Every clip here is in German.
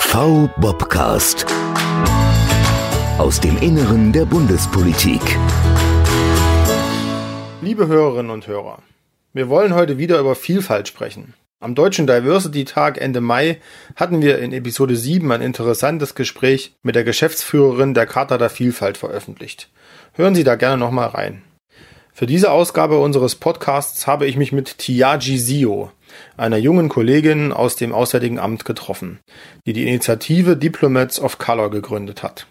V-Bobcast. Aus dem Inneren der Bundespolitik. Liebe Hörerinnen und Hörer, wir wollen heute wieder über Vielfalt sprechen. Am Deutschen Diversity Tag Ende Mai hatten wir in Episode 7 ein interessantes Gespräch mit der Geschäftsführerin der Charta der Vielfalt veröffentlicht. Hören Sie da gerne nochmal rein. Für diese Ausgabe unseres Podcasts habe ich mich mit Tiaji Sio, einer jungen Kollegin aus dem Auswärtigen Amt, getroffen, die die Initiative Diplomats of Color gegründet hat.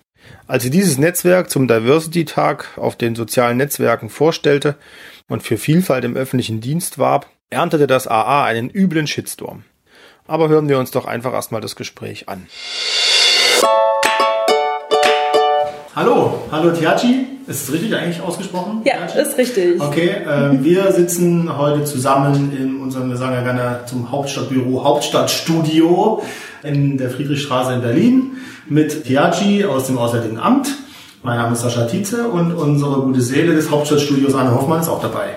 Als sie dieses Netzwerk zum Diversity Tag auf den sozialen Netzwerken vorstellte und für Vielfalt im öffentlichen Dienst warb, erntete das AA einen üblen Shitstorm. Aber hören wir uns doch einfach erstmal das Gespräch an. Hallo, hallo Tiachi. Ist es richtig eigentlich ausgesprochen? Ja, Tiachi? ist richtig. Okay, äh, wir sitzen heute zusammen in unserem, wir sagen ja gerne zum Hauptstadtbüro Hauptstadtstudio in der Friedrichstraße in Berlin mit Tiachi aus dem Auswärtigen Amt. Mein Name ist Sascha Tietze und unsere gute Seele des Hauptstadtstudios Anne Hoffmann ist auch dabei.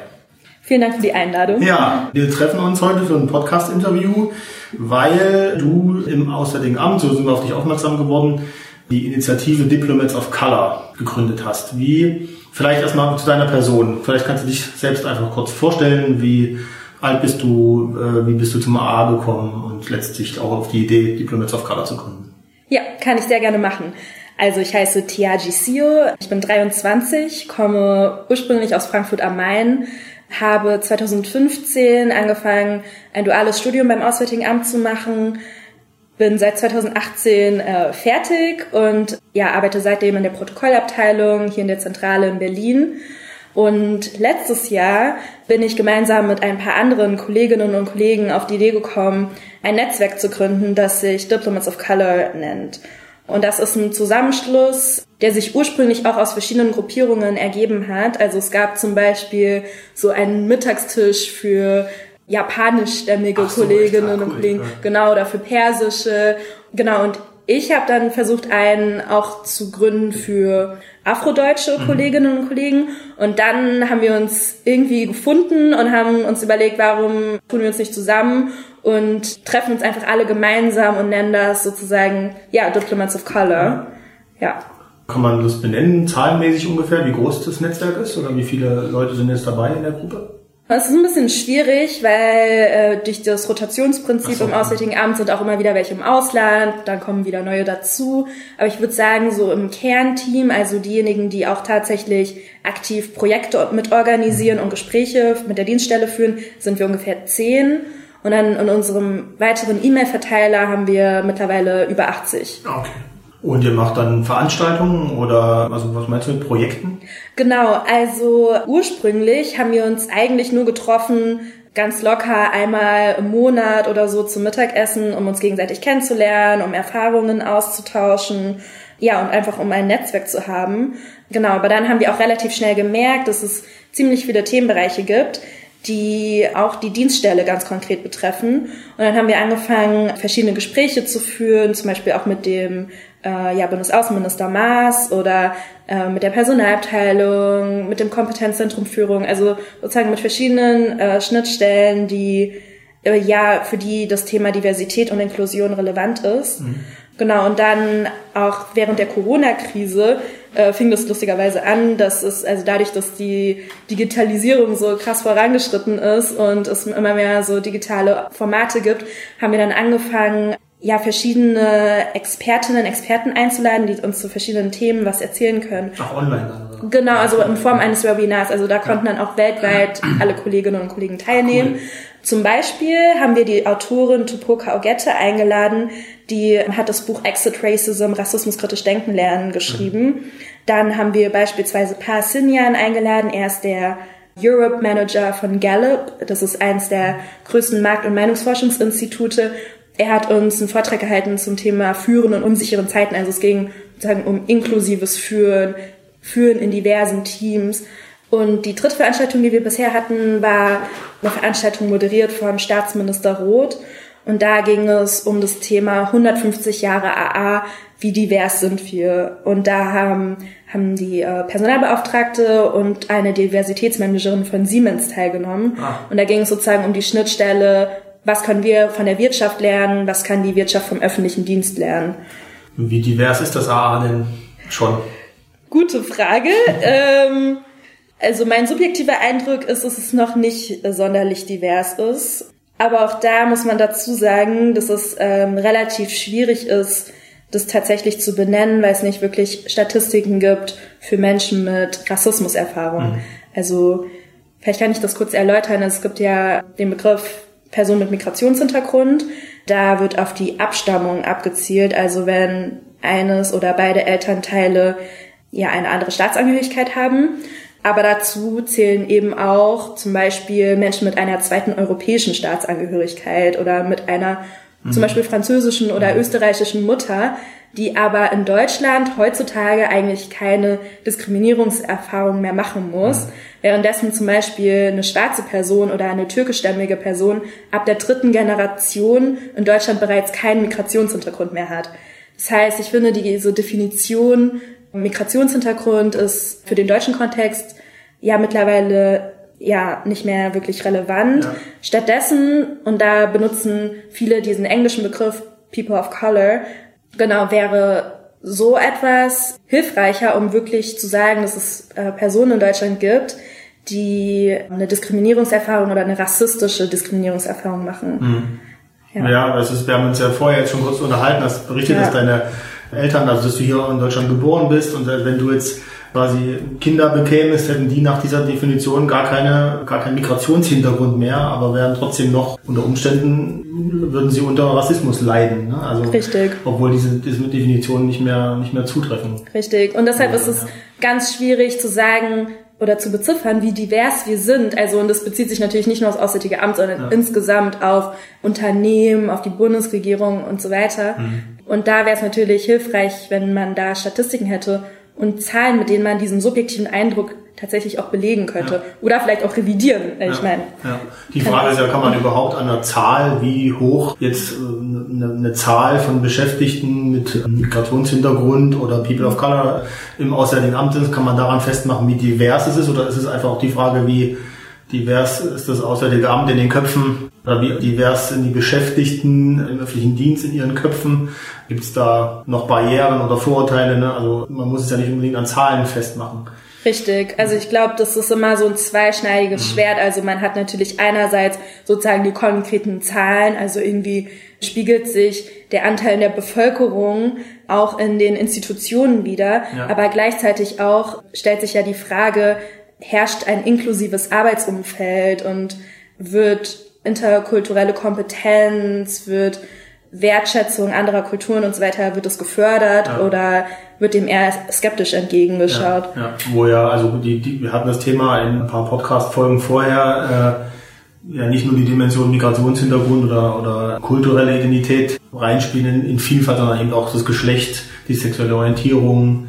Vielen Dank für die Einladung. Ja, wir treffen uns heute für ein Podcast-Interview, weil du im Auswärtigen Amt, so sind wir auf dich aufmerksam geworden, die Initiative Diplomats of Color gegründet hast. Wie, vielleicht erstmal zu deiner Person. Vielleicht kannst du dich selbst einfach kurz vorstellen, wie alt bist du, äh, wie bist du zum AA gekommen und letztlich auch auf die Idee, Diplomats of Color zu gründen. Ja, kann ich sehr gerne machen. Also ich heiße Tiaji Sio, ich bin 23, komme ursprünglich aus Frankfurt am Main, habe 2015 angefangen, ein duales Studium beim Auswärtigen Amt zu machen, bin seit 2018 äh, fertig und ja, arbeite seitdem in der Protokollabteilung hier in der Zentrale in Berlin. Und letztes Jahr bin ich gemeinsam mit ein paar anderen Kolleginnen und Kollegen auf die Idee gekommen, ein Netzwerk zu gründen, das sich Diplomats of Color nennt. Und das ist ein Zusammenschluss, der sich ursprünglich auch aus verschiedenen Gruppierungen ergeben hat. Also es gab zum Beispiel so einen Mittagstisch für japanischstämmige so, Kolleginnen cool, und Kollegen, ja. genau, oder für persische, genau, und ich habe dann versucht, einen auch zu gründen für afrodeutsche mhm. Kolleginnen und Kollegen. Und dann haben wir uns irgendwie gefunden und haben uns überlegt, warum tun wir uns nicht zusammen und treffen uns einfach alle gemeinsam und nennen das sozusagen, ja, Diplomats of Color. Ja. Kann man das benennen, zahlenmäßig ungefähr, wie groß das Netzwerk ist oder wie viele Leute sind jetzt dabei in der Gruppe? Es ist ein bisschen schwierig, weil äh, durch das Rotationsprinzip so, im Auswärtigen Amt sind auch immer wieder welche im Ausland, dann kommen wieder neue dazu. Aber ich würde sagen, so im Kernteam, also diejenigen, die auch tatsächlich aktiv Projekte mit organisieren und Gespräche mit der Dienststelle führen, sind wir ungefähr zehn. Und dann in unserem weiteren E-Mail-Verteiler haben wir mittlerweile über 80. Okay. Und ihr macht dann Veranstaltungen oder also was meinst du mit Projekten? Genau, also ursprünglich haben wir uns eigentlich nur getroffen, ganz locker einmal im Monat oder so zum Mittagessen, um uns gegenseitig kennenzulernen, um Erfahrungen auszutauschen. Ja, und einfach um ein Netzwerk zu haben. Genau, aber dann haben wir auch relativ schnell gemerkt, dass es ziemlich viele Themenbereiche gibt, die auch die Dienststelle ganz konkret betreffen. Und dann haben wir angefangen, verschiedene Gespräche zu führen, zum Beispiel auch mit dem äh, ja, Bundesaußenminister Maas oder äh, mit der Personalabteilung, mit dem Kompetenzzentrum Führung, also sozusagen mit verschiedenen äh, Schnittstellen, die äh, ja für die das Thema Diversität und Inklusion relevant ist. Mhm. Genau, und dann auch während der Corona-Krise äh, fing das lustigerweise an, dass es, also dadurch, dass die Digitalisierung so krass vorangeschritten ist und es immer mehr so digitale Formate gibt, haben wir dann angefangen, ja, verschiedene Expertinnen, Experten einzuladen, die uns zu verschiedenen Themen was erzählen können. Auch online dann, oder? Genau, also in Form eines Webinars. Also da konnten dann auch weltweit alle Kolleginnen und Kollegen teilnehmen. Cool. Zum Beispiel haben wir die Autorin Tupoka Ogette eingeladen, die hat das Buch Exit Racism, Rassismus kritisch denken lernen geschrieben. Mhm. Dann haben wir beispielsweise Pa Sinyan eingeladen. Er ist der Europe Manager von Gallup. Das ist eines der größten Markt- und Meinungsforschungsinstitute er hat uns einen Vortrag gehalten zum Thema Führen in unsicheren Zeiten. Also es ging sozusagen um inklusives Führen, Führen in diversen Teams. Und die dritte Veranstaltung, die wir bisher hatten, war eine Veranstaltung moderiert von Staatsminister Roth. Und da ging es um das Thema 150 Jahre AA, wie divers sind wir. Und da haben, haben die äh, Personalbeauftragte und eine Diversitätsmanagerin von Siemens teilgenommen. Ah. Und da ging es sozusagen um die Schnittstelle was können wir von der Wirtschaft lernen, was kann die Wirtschaft vom öffentlichen Dienst lernen. Wie divers ist das AA denn schon? Gute Frage. ähm, also mein subjektiver Eindruck ist, dass es noch nicht sonderlich divers ist. Aber auch da muss man dazu sagen, dass es ähm, relativ schwierig ist, das tatsächlich zu benennen, weil es nicht wirklich Statistiken gibt für Menschen mit Rassismuserfahrung. Mhm. Also vielleicht kann ich das kurz erläutern. Es gibt ja den Begriff Person mit Migrationshintergrund. Da wird auf die Abstammung abgezielt. Also wenn eines oder beide Elternteile ja eine andere Staatsangehörigkeit haben. Aber dazu zählen eben auch zum Beispiel Menschen mit einer zweiten europäischen Staatsangehörigkeit oder mit einer mhm. zum Beispiel französischen oder mhm. österreichischen Mutter, die aber in Deutschland heutzutage eigentlich keine Diskriminierungserfahrung mehr machen muss, währenddessen zum Beispiel eine schwarze Person oder eine türkischstämmige Person ab der dritten Generation in Deutschland bereits keinen Migrationshintergrund mehr hat. Das heißt, ich finde diese Definition Migrationshintergrund ist für den deutschen Kontext ja mittlerweile ja nicht mehr wirklich relevant. Ja. Stattdessen, und da benutzen viele diesen englischen Begriff People of Color, genau, wäre so etwas hilfreicher, um wirklich zu sagen, dass es äh, Personen in Deutschland gibt, die eine Diskriminierungserfahrung oder eine rassistische Diskriminierungserfahrung machen. Mhm. Ja, ja das ist, wir haben uns ja vorher jetzt schon kurz unterhalten, hast berichtet, ja. dass deine Eltern, also dass du hier in Deutschland geboren bist und wenn du jetzt quasi Kinder bekämest, hätten die nach dieser Definition gar keine, gar keinen Migrationshintergrund mehr, aber wären trotzdem noch unter Umständen würden sie unter Rassismus leiden. Ne? Also, Richtig. Obwohl diese, diese Definitionen nicht mehr, nicht mehr zutreffen. Richtig. Und deshalb ja, ist es ja. ganz schwierig zu sagen, oder zu beziffern, wie divers wir sind. Also, und das bezieht sich natürlich nicht nur aufs Auswärtige Amt, sondern ja. insgesamt auf Unternehmen, auf die Bundesregierung und so weiter. Mhm. Und da wäre es natürlich hilfreich, wenn man da Statistiken hätte und Zahlen, mit denen man diesen subjektiven Eindruck tatsächlich auch belegen könnte. Ja. Oder vielleicht auch revidieren, ja. ich meine. Ja. Die Frage ist ja, kann man überhaupt an einer Zahl, wie hoch jetzt eine, äh, eine Zahl von Beschäftigten mit Migrationshintergrund oder People of Color im Auswärtigen Amt ist, kann man daran festmachen, wie divers es ist? Oder ist es einfach auch die Frage, wie divers ist das Auswärtige Amt in den Köpfen oder wie divers sind die Beschäftigten im öffentlichen Dienst in ihren Köpfen? Gibt es da noch Barrieren oder Vorurteile? Ne? Also man muss es ja nicht unbedingt an Zahlen festmachen. Richtig. Also ich glaube, das ist immer so ein zweischneidiges mhm. Schwert. Also man hat natürlich einerseits sozusagen die konkreten Zahlen, also irgendwie spiegelt sich der Anteil der Bevölkerung auch in den Institutionen wieder, ja. aber gleichzeitig auch stellt sich ja die Frage, herrscht ein inklusives Arbeitsumfeld und wird interkulturelle Kompetenz, wird Wertschätzung anderer Kulturen und so weiter, wird es gefördert ja. oder wird dem eher skeptisch entgegengeschaut? Ja, ja. wo ja, also die, die, wir hatten das Thema in ein paar Podcast-Folgen vorher, äh, ja nicht nur die Dimension Migrationshintergrund oder, oder kulturelle Identität reinspielen in, in Vielfalt, sondern eben auch das Geschlecht, die sexuelle Orientierung,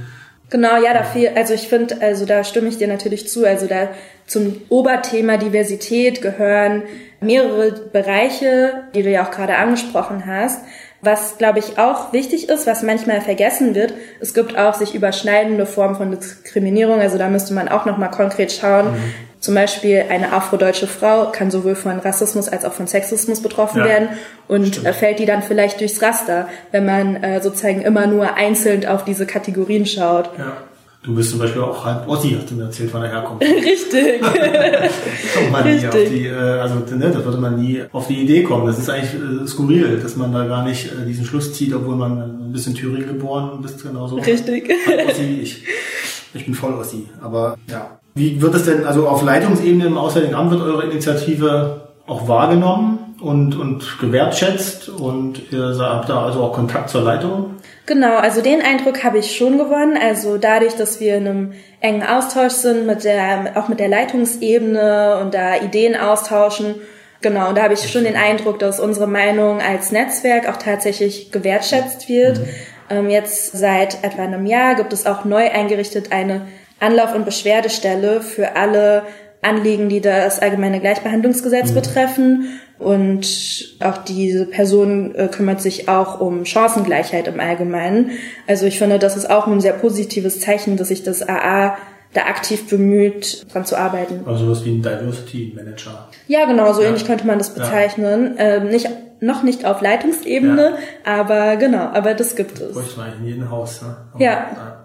Genau, ja, dafür, also ich finde, also da stimme ich dir natürlich zu. Also da zum Oberthema Diversität gehören mehrere Bereiche, die du ja auch gerade angesprochen hast. Was, glaube ich, auch wichtig ist, was manchmal vergessen wird, es gibt auch sich überschneidende Formen von Diskriminierung. Also da müsste man auch nochmal konkret schauen. Mhm. Zum Beispiel eine afrodeutsche Frau kann sowohl von Rassismus als auch von Sexismus betroffen ja, werden und stimmt. fällt die dann vielleicht durchs Raster, wenn man äh, sozusagen immer nur einzeln auf diese Kategorien schaut. Ja. Du bist zum Beispiel auch halb Ossi, hast du mir erzählt, von der Herkunft. Richtig. man Richtig. auf die, äh, also ne, das würde man nie auf die Idee kommen. Das ist eigentlich äh, skurril, dass man da gar nicht äh, diesen Schluss zieht, obwohl man ein bisschen Thüringen geboren bist, genauso. Richtig. Halb Ossi wie ich. Ich bin voll Ossi, aber ja. Wie wird es denn, also auf Leitungsebene im Auswärtigen Amt wird eure Initiative auch wahrgenommen und, und gewertschätzt und ihr habt da also auch Kontakt zur Leitung? Genau, also den Eindruck habe ich schon gewonnen. Also dadurch, dass wir in einem engen Austausch sind mit der, auch mit der Leitungsebene und da Ideen austauschen. Genau, da habe ich schon den Eindruck, dass unsere Meinung als Netzwerk auch tatsächlich gewertschätzt wird. Mhm. Ähm, jetzt seit etwa einem Jahr gibt es auch neu eingerichtet eine Anlauf- und Beschwerdestelle für alle Anliegen, die das allgemeine Gleichbehandlungsgesetz mhm. betreffen. Und auch diese Person äh, kümmert sich auch um Chancengleichheit im Allgemeinen. Also ich finde, das ist auch ein sehr positives Zeichen, dass sich das AA da aktiv bemüht, dran zu arbeiten. Also was wie ein Diversity Manager. Ja, genau, so ja. ähnlich könnte man das bezeichnen. Ja. Ähm, nicht, noch nicht auf Leitungsebene, ja. aber genau, aber das gibt es. Bräuchte man in jedem Haus, ne? ja.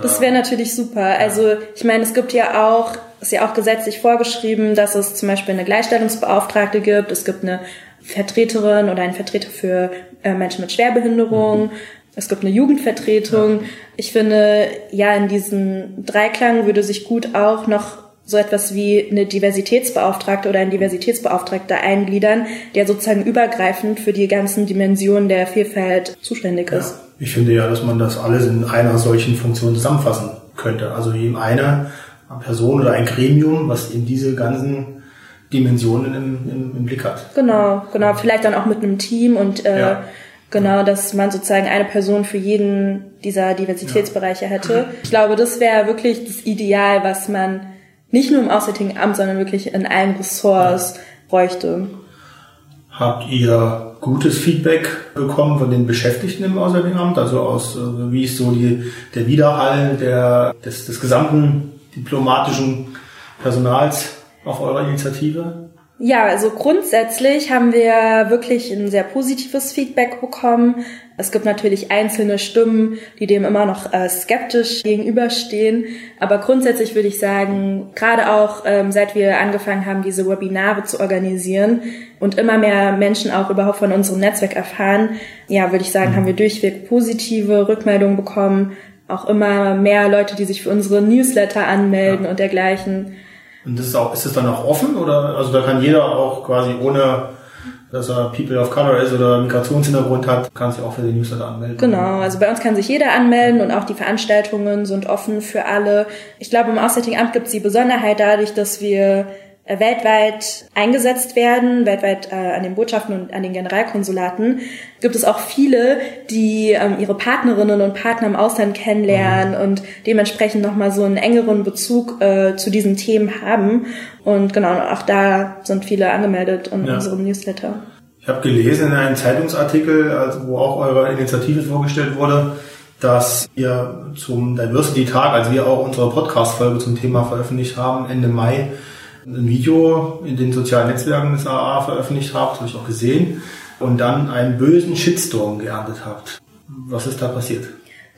Das wäre natürlich super. Also ich meine, es gibt ja auch, ist ja auch gesetzlich vorgeschrieben, dass es zum Beispiel eine Gleichstellungsbeauftragte gibt, es gibt eine Vertreterin oder einen Vertreter für äh, Menschen mit Schwerbehinderung, mhm. es gibt eine Jugendvertretung. Ja. Ich finde, ja, in diesen Dreiklang würde sich gut auch noch so etwas wie eine Diversitätsbeauftragte oder ein Diversitätsbeauftragter eingliedern, der sozusagen übergreifend für die ganzen Dimensionen der Vielfalt zuständig ist. Ja, ich finde ja, dass man das alles in einer solchen Funktion zusammenfassen könnte. Also eben eine Person oder ein Gremium, was eben diese ganzen Dimensionen im, im, im Blick hat. Genau, genau. Vielleicht dann auch mit einem Team und äh, ja. genau, dass man sozusagen eine Person für jeden dieser Diversitätsbereiche hätte. Ich glaube, das wäre wirklich das Ideal, was man nicht nur im Auswärtigen Amt, sondern wirklich in allen Ressorts bräuchte. Habt ihr gutes Feedback bekommen von den Beschäftigten im Auswärtigen Amt? Also aus, äh, wie ist so die, der Widerhall der, des, des gesamten diplomatischen Personals auf eurer Initiative? Ja, also grundsätzlich haben wir wirklich ein sehr positives Feedback bekommen. Es gibt natürlich einzelne Stimmen, die dem immer noch äh, skeptisch gegenüberstehen. Aber grundsätzlich würde ich sagen, gerade auch ähm, seit wir angefangen haben, diese Webinare zu organisieren und immer mehr Menschen auch überhaupt von unserem Netzwerk erfahren, ja, würde ich sagen, mhm. haben wir durchweg positive Rückmeldungen bekommen. Auch immer mehr Leute, die sich für unsere Newsletter anmelden ja. und dergleichen. Und das ist auch, ist es dann auch offen oder, also da kann jeder auch quasi ohne, dass er People of Color ist oder Migrationshintergrund hat, kann sich auch für den Newsletter anmelden. Genau, also bei uns kann sich jeder anmelden und auch die Veranstaltungen sind offen für alle. Ich glaube, im Auswärtigen Amt gibt es die Besonderheit dadurch, dass wir weltweit eingesetzt werden, weltweit äh, an den Botschaften und an den Generalkonsulaten, gibt es auch viele, die ähm, ihre Partnerinnen und Partner im Ausland kennenlernen mhm. und dementsprechend nochmal so einen engeren Bezug äh, zu diesen Themen haben. Und genau, auch da sind viele angemeldet in ja. unserem Newsletter. Ich habe gelesen in einem Zeitungsartikel, also wo auch eure Initiative vorgestellt wurde, dass ihr zum Diversity Tag, als wir auch unsere Podcast-Folge zum Thema veröffentlicht haben, Ende Mai, ein Video in den sozialen Netzwerken des AA veröffentlicht habt, habe ich auch gesehen, und dann einen bösen Shitstorm geerntet habt. Was ist da passiert?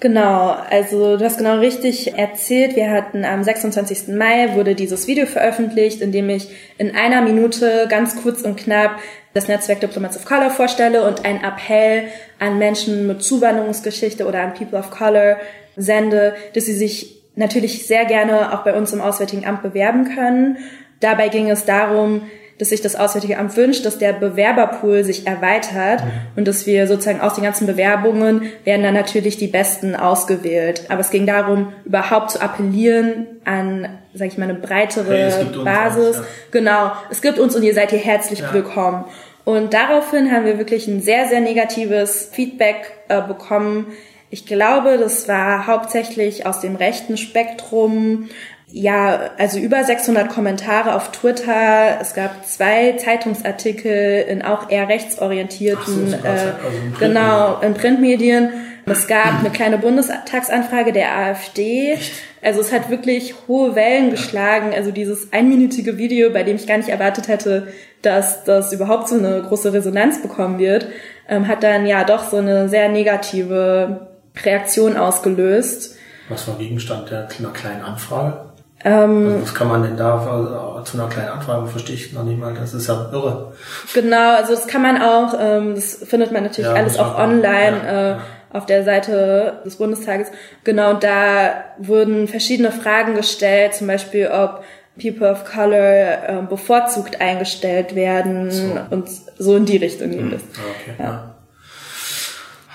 Genau, also du hast genau richtig erzählt. Wir hatten am 26. Mai wurde dieses Video veröffentlicht, in dem ich in einer Minute ganz kurz und knapp das Netzwerk Diplomats of Color vorstelle und einen Appell an Menschen mit Zuwanderungsgeschichte oder an People of Color sende, dass sie sich natürlich sehr gerne auch bei uns im Auswärtigen Amt bewerben können Dabei ging es darum, dass sich das Auswärtige Amt wünscht, dass der Bewerberpool sich erweitert mhm. und dass wir sozusagen aus den ganzen Bewerbungen werden dann natürlich die Besten ausgewählt. Aber es ging darum, überhaupt zu appellieren an, sag ich mal, eine breitere hey, Basis. Uns, ja. Genau, es gibt uns und ihr seid hier herzlich ja. willkommen. Und daraufhin haben wir wirklich ein sehr, sehr negatives Feedback äh, bekommen. Ich glaube, das war hauptsächlich aus dem rechten Spektrum, ja, also über 600 Kommentare auf Twitter. Es gab zwei Zeitungsartikel in auch eher rechtsorientierten, so, äh, also in genau, in Printmedien. Es gab eine kleine Bundestagsanfrage der AfD. Also es hat wirklich hohe Wellen geschlagen. Also dieses einminütige Video, bei dem ich gar nicht erwartet hätte, dass das überhaupt so eine große Resonanz bekommen wird, ähm, hat dann ja doch so eine sehr negative Reaktion ausgelöst. Was war Gegenstand der kleinen Anfrage? Ähm, also was kann man denn da also, zu einer kleinen Anfrage, verstehe ich noch nicht mal, das ist ja irre. Genau, also das kann man auch, ähm, das findet man natürlich ja, alles auch online ja, äh, ja. auf der Seite des Bundestages. Genau, da wurden verschiedene Fragen gestellt, zum Beispiel, ob People of Color äh, bevorzugt eingestellt werden so. und so in die Richtung ging hm. Okay, ja.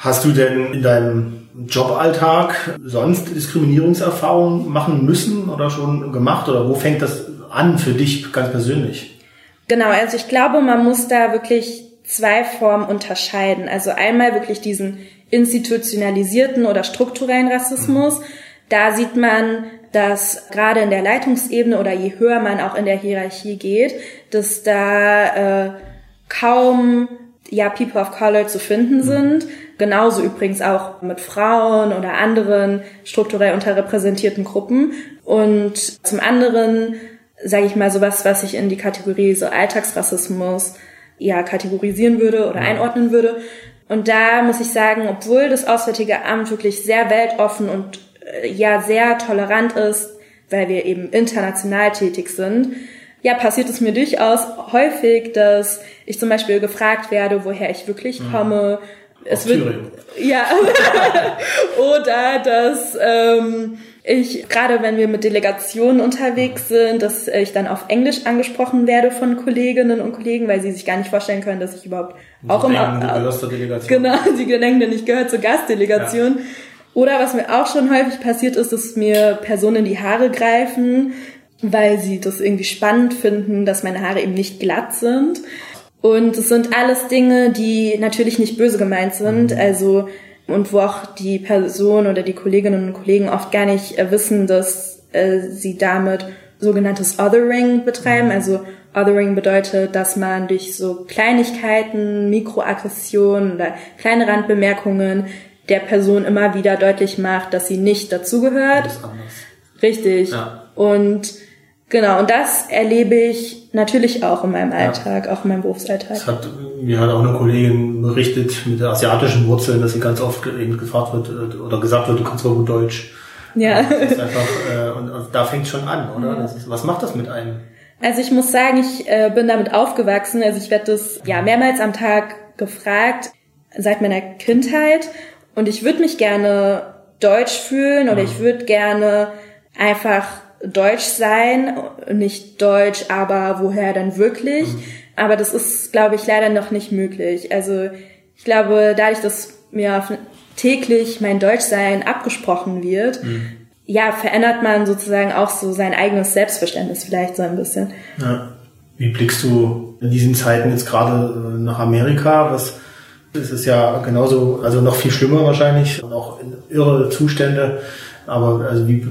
Hast du denn in deinem Joballtag sonst Diskriminierungserfahrungen machen müssen oder schon gemacht? Oder wo fängt das an für dich ganz persönlich? Genau, also ich glaube, man muss da wirklich zwei Formen unterscheiden. Also einmal wirklich diesen institutionalisierten oder strukturellen Rassismus. Mhm. Da sieht man, dass gerade in der Leitungsebene oder je höher man auch in der Hierarchie geht, dass da äh, kaum ja People of Color zu finden mhm. sind. Genauso übrigens auch mit Frauen oder anderen strukturell unterrepräsentierten Gruppen. Und zum anderen, sage ich mal, sowas, was ich in die Kategorie so Alltagsrassismus ja kategorisieren würde oder einordnen würde. Und da muss ich sagen, obwohl das Auswärtige Amt wirklich sehr weltoffen und äh, ja sehr tolerant ist, weil wir eben international tätig sind, ja, passiert es mir durchaus häufig, dass ich zum Beispiel gefragt werde, woher ich wirklich mhm. Es wird, Thüringen. ja, oder dass ähm, ich, gerade wenn wir mit Delegationen unterwegs sind, dass ich dann auf Englisch angesprochen werde von Kolleginnen und Kollegen, weil sie sich gar nicht vorstellen können, dass ich überhaupt und auch im Delegation. Genau, die denken, ich gehöre zur Gastdelegation. Ja. Oder was mir auch schon häufig passiert ist, dass mir Personen in die Haare greifen, weil sie das irgendwie spannend finden, dass meine Haare eben nicht glatt sind. Und es sind alles Dinge, die natürlich nicht böse gemeint sind. Mhm. Also und wo auch die Person oder die Kolleginnen und Kollegen oft gar nicht äh, wissen, dass äh, sie damit sogenanntes Othering betreiben. Mhm. Also Othering bedeutet, dass man durch so Kleinigkeiten, Mikroaggressionen oder kleine Randbemerkungen der Person immer wieder deutlich macht, dass sie nicht dazugehört. Richtig. Ja. Und genau, und das erlebe ich natürlich auch in meinem Alltag, ja. auch in meinem Berufsalltag. Das hat mir hat auch eine Kollegin berichtet mit der asiatischen Wurzeln, dass sie ganz oft eben gefragt wird äh, oder gesagt wird, du kannst doch gut Deutsch. Ja. Das ist einfach, äh, und, und da fängt schon an, oder? Ja. Ist, was macht das mit einem? Also ich muss sagen, ich äh, bin damit aufgewachsen. Also ich werde das ja mehrmals am Tag gefragt seit meiner Kindheit und ich würde mich gerne deutsch fühlen oder ich würde gerne einfach deutsch sein, nicht deutsch, aber woher dann wirklich? Mhm. Aber das ist, glaube ich, leider noch nicht möglich. Also ich glaube, dadurch, dass mir täglich mein Deutschsein abgesprochen wird, mhm. ja, verändert man sozusagen auch so sein eigenes Selbstverständnis vielleicht so ein bisschen. Ja. Wie blickst du in diesen Zeiten jetzt gerade äh, nach Amerika? Was es ist ja genauso, also noch viel schlimmer wahrscheinlich, noch irre Zustände. Aber also wie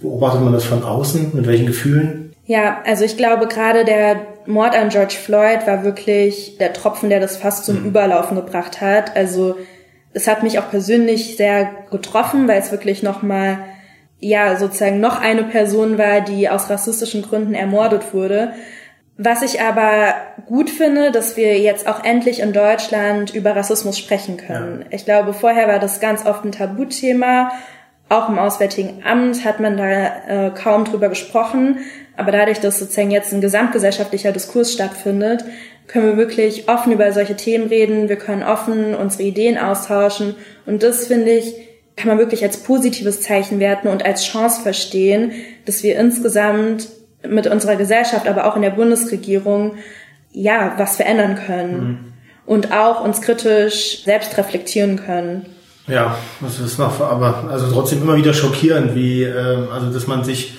beobachtet man das von außen? Mit welchen Gefühlen? Ja, also ich glaube gerade der Mord an George Floyd war wirklich der Tropfen, der das fast zum mhm. Überlaufen gebracht hat. Also es hat mich auch persönlich sehr getroffen, weil es wirklich nochmal, ja, sozusagen noch eine Person war, die aus rassistischen Gründen ermordet wurde. Was ich aber gut finde, dass wir jetzt auch endlich in Deutschland über Rassismus sprechen können. Ja. Ich glaube, vorher war das ganz oft ein Tabuthema. Auch im Auswärtigen Amt hat man da äh, kaum drüber gesprochen. Aber dadurch, dass sozusagen jetzt ein gesamtgesellschaftlicher Diskurs stattfindet, können wir wirklich offen über solche Themen reden. Wir können offen unsere Ideen austauschen. Und das finde ich, kann man wirklich als positives Zeichen werten und als Chance verstehen, dass wir insgesamt mit unserer Gesellschaft, aber auch in der Bundesregierung, ja, was verändern können. Mhm. Und auch uns kritisch selbst reflektieren können. Ja, das ist noch, aber also trotzdem immer wieder schockierend, wie, äh, also dass man sich,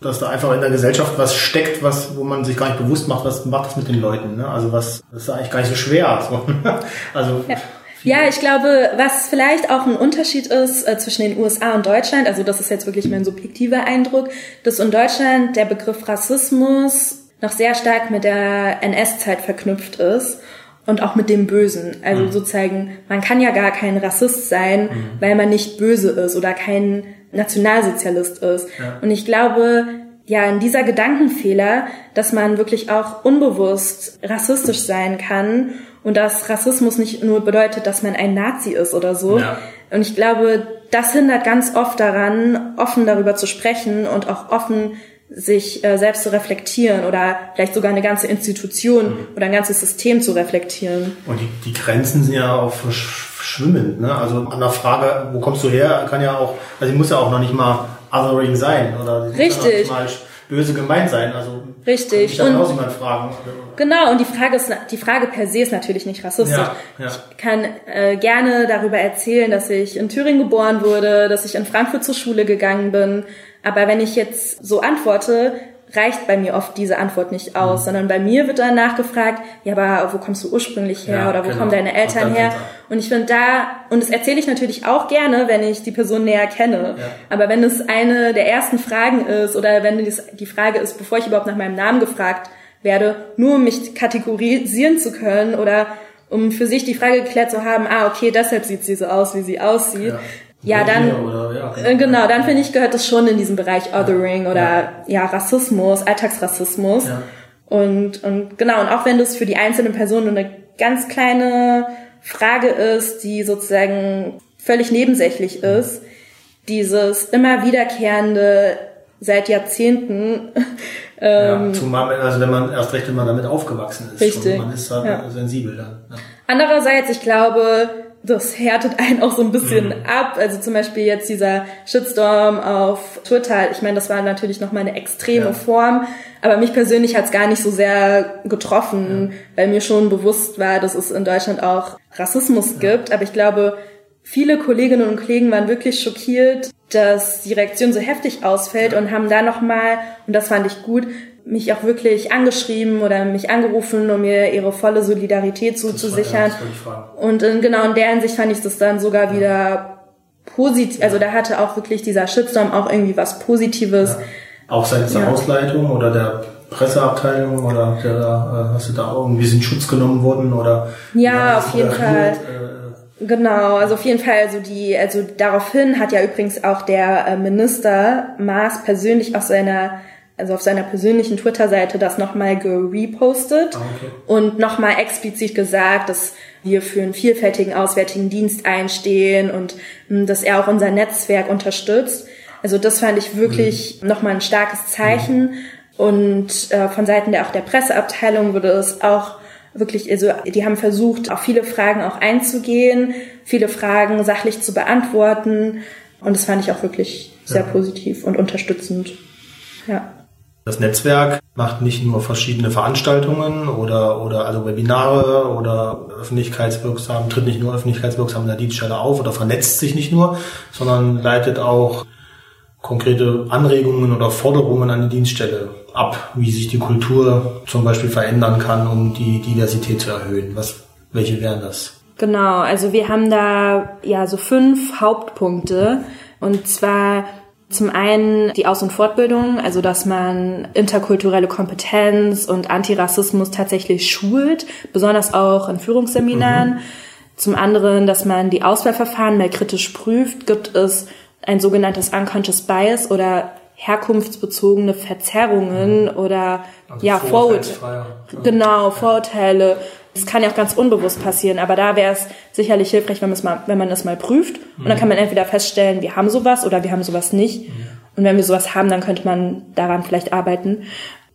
dass da einfach in der Gesellschaft was steckt, was, wo man sich gar nicht bewusst macht, was macht das mit den Leuten, ne? Also was, das ist eigentlich gar nicht so schwer. So. also ja. Ja, ich glaube, was vielleicht auch ein Unterschied ist äh, zwischen den USA und Deutschland, also das ist jetzt wirklich mein subjektiver Eindruck, dass in Deutschland der Begriff Rassismus noch sehr stark mit der NS-Zeit verknüpft ist und auch mit dem Bösen. Also mhm. sozusagen, man kann ja gar kein Rassist sein, mhm. weil man nicht böse ist oder kein Nationalsozialist ist. Ja. Und ich glaube, ja, in dieser Gedankenfehler, dass man wirklich auch unbewusst rassistisch sein kann und dass Rassismus nicht nur bedeutet, dass man ein Nazi ist oder so. Ja. Und ich glaube, das hindert ganz oft daran, offen darüber zu sprechen und auch offen sich äh, selbst zu reflektieren oder vielleicht sogar eine ganze Institution mhm. oder ein ganzes System zu reflektieren. Und die, die Grenzen sind ja auch verschwimmend. Ne? Also an der Frage, wo kommst du her, kann ja auch, also die muss ja auch noch nicht mal othering sein oder Richtig böse gemeint sein. Also richtig. Kann und auch jemand fragen. Genau. Und die Frage ist, die Frage per se ist natürlich nicht rassistisch. Ja, ja. Ich kann äh, gerne darüber erzählen, dass ich in Thüringen geboren wurde, dass ich in Frankfurt zur Schule gegangen bin. Aber wenn ich jetzt so antworte, reicht bei mir oft diese Antwort nicht aus, mhm. sondern bei mir wird dann nachgefragt, ja, aber wo kommst du ursprünglich her ja, oder wo genau. kommen deine Eltern her? Und ich finde da, und das erzähle ich natürlich auch gerne, wenn ich die Person näher kenne. Ja. Aber wenn es eine der ersten Fragen ist oder wenn die Frage ist, bevor ich überhaupt nach meinem Namen gefragt werde, nur um mich kategorisieren zu können oder um für sich die Frage geklärt zu haben, ah, okay, deshalb sieht sie so aus, wie sie aussieht. Ja, ja dann, oder, ja, genau, äh, genau dann finde ich, gehört das schon in diesen Bereich Othering oder ja, ja Rassismus, Alltagsrassismus. Ja. Und, und genau, und auch wenn das für die einzelne Person eine ganz kleine Frage ist, die sozusagen völlig nebensächlich ist, dieses immer wiederkehrende seit Jahrzehnten. ähm, ja, zumal, also wenn man erst recht, wenn man damit aufgewachsen ist. Richtig. man ist halt ja. sensibel dann. Ja. Andererseits, ich glaube, das härtet einen auch so ein bisschen mhm. ab. Also zum Beispiel jetzt dieser Shitstorm auf Twitter. Ich meine, das war natürlich nochmal eine extreme ja. Form. Aber mich persönlich hat es gar nicht so sehr getroffen, ja. weil mir schon bewusst war, dass es in Deutschland auch Rassismus ja. gibt. Aber ich glaube, viele Kolleginnen und Kollegen waren wirklich schockiert, dass die Reaktion so heftig ausfällt und haben da nochmal, und das fand ich gut, mich auch wirklich angeschrieben oder mich angerufen, um mir ihre volle Solidarität zuzusichern. und in, genau in der Hinsicht fand ich das dann sogar ja. wieder positiv, also da hatte auch wirklich dieser Shitstorm auch irgendwie was Positives. Ja. Auch seitens der ja. Ausleitung oder der Presseabteilung oder der, äh, hast du da irgendwie in Schutz genommen worden oder? Ja, auf jeden Fall. Äh, Genau, also auf jeden Fall, also die, also daraufhin hat ja übrigens auch der äh, Minister Maas persönlich auf seiner also auf seiner persönlichen Twitter-Seite das nochmal gerepostet ah, okay. und nochmal explizit gesagt, dass wir für einen vielfältigen Auswärtigen Dienst einstehen und hm, dass er auch unser Netzwerk unterstützt. Also das fand ich wirklich mhm. nochmal ein starkes Zeichen. Mhm. Und äh, von Seiten der auch der Presseabteilung wurde es auch wirklich, also die haben versucht, auf viele Fragen auch einzugehen, viele Fragen sachlich zu beantworten. Und das fand ich auch wirklich sehr ja. positiv und unterstützend. Ja. Das Netzwerk macht nicht nur verschiedene Veranstaltungen oder, oder also Webinare oder öffentlichkeitswirksam, tritt nicht nur öffentlichkeitswirksam in der Dienststelle auf oder vernetzt sich nicht nur, sondern leitet auch konkrete Anregungen oder Forderungen an die Dienststelle ab, wie sich die Kultur zum Beispiel verändern kann, um die Diversität zu erhöhen. Was, welche wären das? Genau, also wir haben da ja so fünf Hauptpunkte. Und zwar zum einen die Aus- und Fortbildung, also dass man interkulturelle Kompetenz und Antirassismus tatsächlich schult, besonders auch in Führungsseminaren. Mhm. Zum anderen, dass man die Auswahlverfahren mehr kritisch prüft, gibt es ein sogenanntes Unconscious Bias oder herkunftsbezogene Verzerrungen mhm. oder also ja Vorurteile. Genau, Vorurteile das kann ja auch ganz unbewusst passieren, aber da wäre es sicherlich hilfreich, wenn, mal, wenn man das mal prüft. Mhm. Und dann kann man entweder feststellen, wir haben sowas oder wir haben sowas nicht. Mhm. Und wenn wir sowas haben, dann könnte man daran vielleicht arbeiten.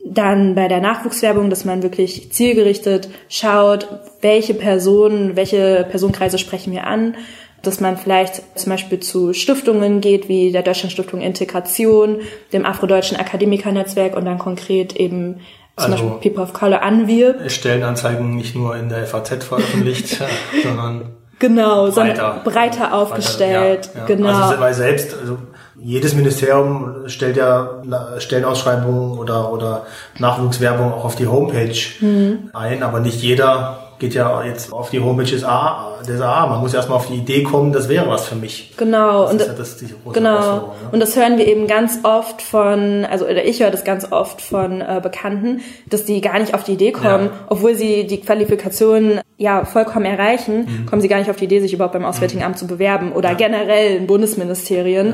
Dann bei der Nachwuchswerbung, dass man wirklich zielgerichtet schaut, welche Personen, welche Personenkreise sprechen wir an, dass man vielleicht zum Beispiel zu Stiftungen geht, wie der Deutschlandstiftung Integration, dem Afrodeutschen Akademikernetzwerk und dann konkret eben zum also, Beispiel People of Color anwirbt. Stellenanzeigen nicht nur in der FAZ veröffentlicht, sondern genau, breiter, breiter aufgestellt. Ja, ja. Genau. Also weil selbst, also jedes Ministerium stellt ja Stellenausschreibungen oder, oder Nachwuchswerbung auch auf die Homepage mhm. ein, aber nicht jeder geht ja jetzt auf die Homepage des AA. Des AA. Man muss erstmal auf die Idee kommen, das wäre was für mich. Genau. Das und, ja das, genau. Ne? Und das hören wir eben ganz oft von, also oder ich höre das ganz oft von äh, Bekannten, dass die gar nicht auf die Idee kommen, ja. obwohl sie die Qualifikation ja vollkommen erreichen, mhm. kommen sie gar nicht auf die Idee, sich überhaupt beim Auswärtigen mhm. Amt zu bewerben oder ja. generell in Bundesministerien.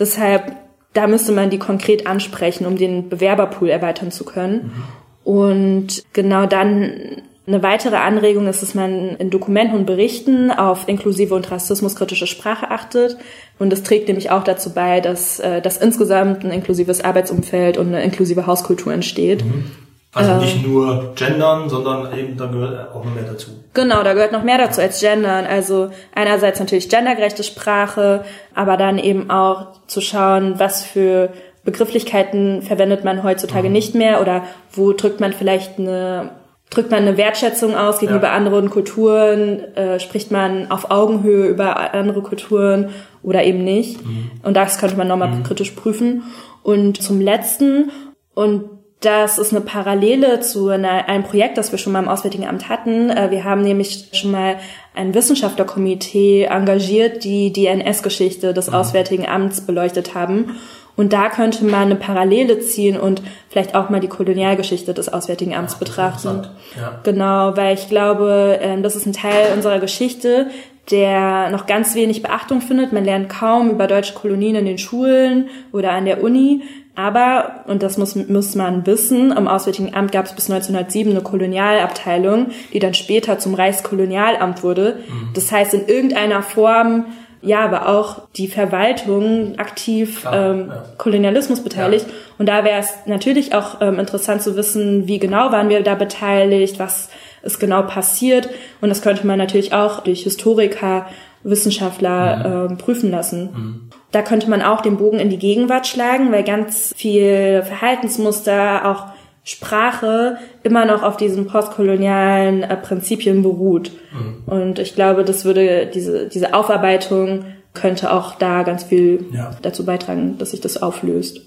Deshalb, da müsste man die konkret ansprechen, um den Bewerberpool erweitern zu können. Mhm. Und genau dann eine weitere Anregung ist, dass man in Dokumenten und Berichten auf inklusive und rassismuskritische Sprache achtet. Und das trägt nämlich auch dazu bei, dass, äh, dass insgesamt ein inklusives Arbeitsumfeld und eine inklusive Hauskultur entsteht. Mhm. Also nicht nur gendern, sondern eben da gehört auch noch mehr dazu. Genau, da gehört noch mehr dazu als gendern. Also einerseits natürlich gendergerechte Sprache, aber dann eben auch zu schauen, was für Begrifflichkeiten verwendet man heutzutage mhm. nicht mehr oder wo drückt man vielleicht eine drückt man eine Wertschätzung aus gegenüber ja. anderen Kulturen, äh, spricht man auf Augenhöhe über andere Kulturen oder eben nicht. Mhm. Und das könnte man nochmal mhm. kritisch prüfen. Und zum letzten, und das ist eine Parallele zu einer, einem Projekt, das wir schon mal im Auswärtigen Amt hatten. Äh, wir haben nämlich schon mal ein Wissenschaftlerkomitee engagiert, die die NS-Geschichte des mhm. Auswärtigen Amts beleuchtet haben. Und da könnte man eine Parallele ziehen und vielleicht auch mal die Kolonialgeschichte des Auswärtigen Amts betrachten. Ja. Genau, weil ich glaube, ähm, das ist ein Teil unserer Geschichte, der noch ganz wenig Beachtung findet. Man lernt kaum über deutsche Kolonien in den Schulen oder an der Uni. Aber, und das muss, muss man wissen, im Auswärtigen Amt gab es bis 1907 eine Kolonialabteilung, die dann später zum Reichskolonialamt wurde. Mhm. Das heißt, in irgendeiner Form ja, aber auch die Verwaltung aktiv ah, ähm, ja. Kolonialismus beteiligt. Ja. Und da wäre es natürlich auch ähm, interessant zu wissen, wie genau waren wir da beteiligt, was ist genau passiert. Und das könnte man natürlich auch durch Historiker, Wissenschaftler mhm. ähm, prüfen lassen. Mhm. Da könnte man auch den Bogen in die Gegenwart schlagen, weil ganz viel Verhaltensmuster, auch Sprache immer noch auf diesen postkolonialen äh, Prinzipien beruht. Mhm. Und ich glaube, das würde diese, diese Aufarbeitung könnte auch da ganz viel ja. dazu beitragen, dass sich das auflöst.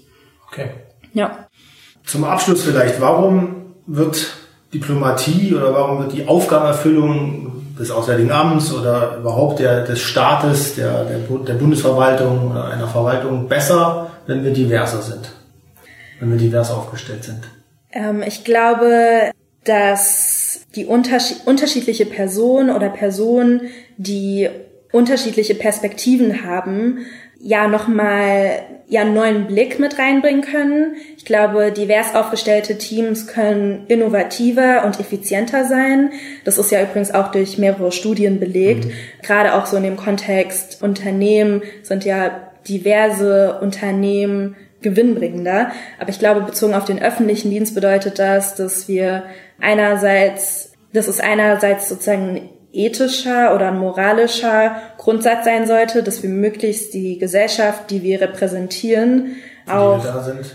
Okay. Ja. Zum Abschluss vielleicht, warum wird Diplomatie oder warum wird die Aufgabenerfüllung des Auswärtigen Amts oder überhaupt der, des Staates, der, der, der Bundesverwaltung oder einer Verwaltung besser, wenn wir diverser sind, wenn wir divers aufgestellt sind? Ähm, ich glaube, dass die unterschied unterschiedliche Personen oder Personen, die unterschiedliche Perspektiven haben, ja nochmal ja einen neuen Blick mit reinbringen können. Ich glaube, divers aufgestellte Teams können innovativer und effizienter sein. Das ist ja übrigens auch durch mehrere Studien belegt. Mhm. Gerade auch so in dem Kontext Unternehmen sind ja diverse Unternehmen gewinnbringender. Aber ich glaube, bezogen auf den öffentlichen Dienst bedeutet das, dass wir einerseits, das ist einerseits sozusagen ein ethischer oder ein moralischer Grundsatz sein sollte, dass wir möglichst die Gesellschaft, die wir repräsentieren, auch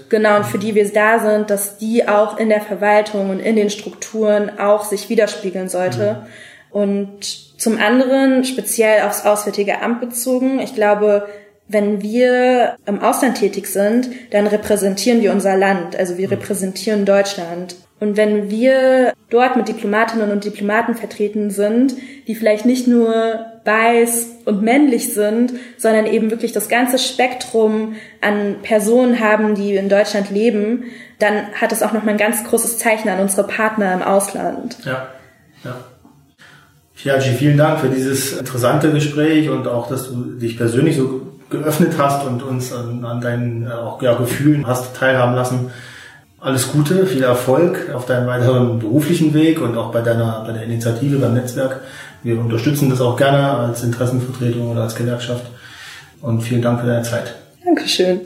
genau und für die wir da sind, dass die auch in der Verwaltung und in den Strukturen auch sich widerspiegeln sollte. Mhm. Und zum anderen speziell aufs Auswärtige Amt bezogen, ich glaube, wenn wir im Ausland tätig sind, dann repräsentieren wir unser Land, also wir repräsentieren Deutschland. Und wenn wir dort mit Diplomatinnen und Diplomaten vertreten sind, die vielleicht nicht nur weiß und männlich sind, sondern eben wirklich das ganze Spektrum an Personen haben, die in Deutschland leben, dann hat es auch nochmal ein ganz großes Zeichen an unsere Partner im Ausland. Ja, ja. Chiaji, vielen Dank für dieses interessante Gespräch und auch, dass du dich persönlich so geöffnet hast und uns an, an deinen äh, auch, ja, Gefühlen hast teilhaben lassen. Alles Gute, viel Erfolg auf deinem weiteren beruflichen Weg und auch bei deiner bei der Initiative, beim Netzwerk. Wir unterstützen das auch gerne als Interessenvertretung oder als Gewerkschaft. Und vielen Dank für deine Zeit. Dankeschön.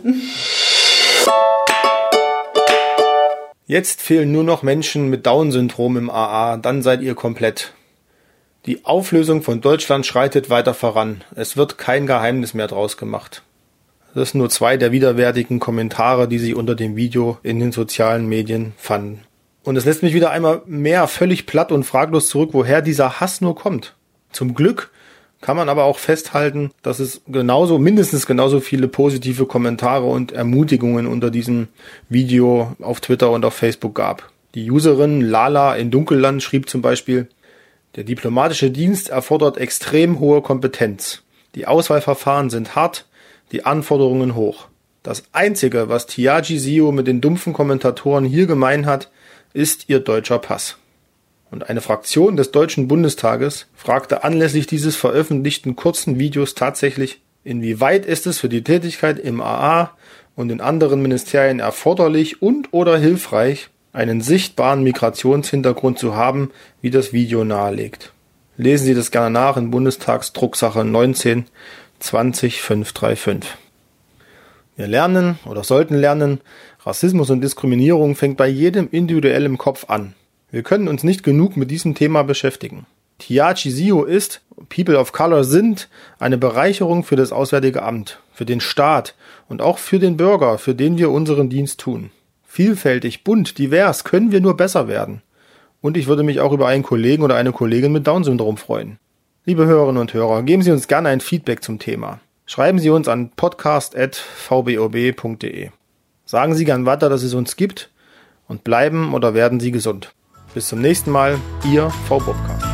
Jetzt fehlen nur noch Menschen mit Down-Syndrom im AA, dann seid ihr komplett. Die Auflösung von Deutschland schreitet weiter voran. Es wird kein Geheimnis mehr draus gemacht. Das sind nur zwei der widerwärtigen Kommentare, die sich unter dem Video in den sozialen Medien fanden. Und es lässt mich wieder einmal mehr völlig platt und fraglos zurück, woher dieser Hass nur kommt. Zum Glück kann man aber auch festhalten, dass es genauso, mindestens genauso viele positive Kommentare und Ermutigungen unter diesem Video auf Twitter und auf Facebook gab. Die Userin Lala in Dunkelland schrieb zum Beispiel, der diplomatische Dienst erfordert extrem hohe Kompetenz. Die Auswahlverfahren sind hart, die Anforderungen hoch. Das Einzige, was Tiaji Sio mit den dumpfen Kommentatoren hier gemein hat, ist ihr deutscher Pass. Und eine Fraktion des Deutschen Bundestages fragte anlässlich dieses veröffentlichten kurzen Videos tatsächlich, inwieweit ist es für die Tätigkeit im AA und in anderen Ministerien erforderlich und oder hilfreich, einen sichtbaren Migrationshintergrund zu haben, wie das Video nahelegt. Lesen Sie das gerne nach in Bundestagsdrucksache 19 20 535. Wir lernen oder sollten lernen, Rassismus und Diskriminierung fängt bei jedem individuell im Kopf an. Wir können uns nicht genug mit diesem Thema beschäftigen. Tiachi Sio ist, People of Color sind eine Bereicherung für das Auswärtige Amt, für den Staat und auch für den Bürger, für den wir unseren Dienst tun. Vielfältig, bunt, divers können wir nur besser werden. Und ich würde mich auch über einen Kollegen oder eine Kollegin mit Down-Syndrom freuen. Liebe Hörerinnen und Hörer, geben Sie uns gerne ein Feedback zum Thema. Schreiben Sie uns an podcast.vbob.de. Sagen Sie gern weiter, dass es uns gibt und bleiben oder werden Sie gesund. Bis zum nächsten Mal, Ihr V. Bobka.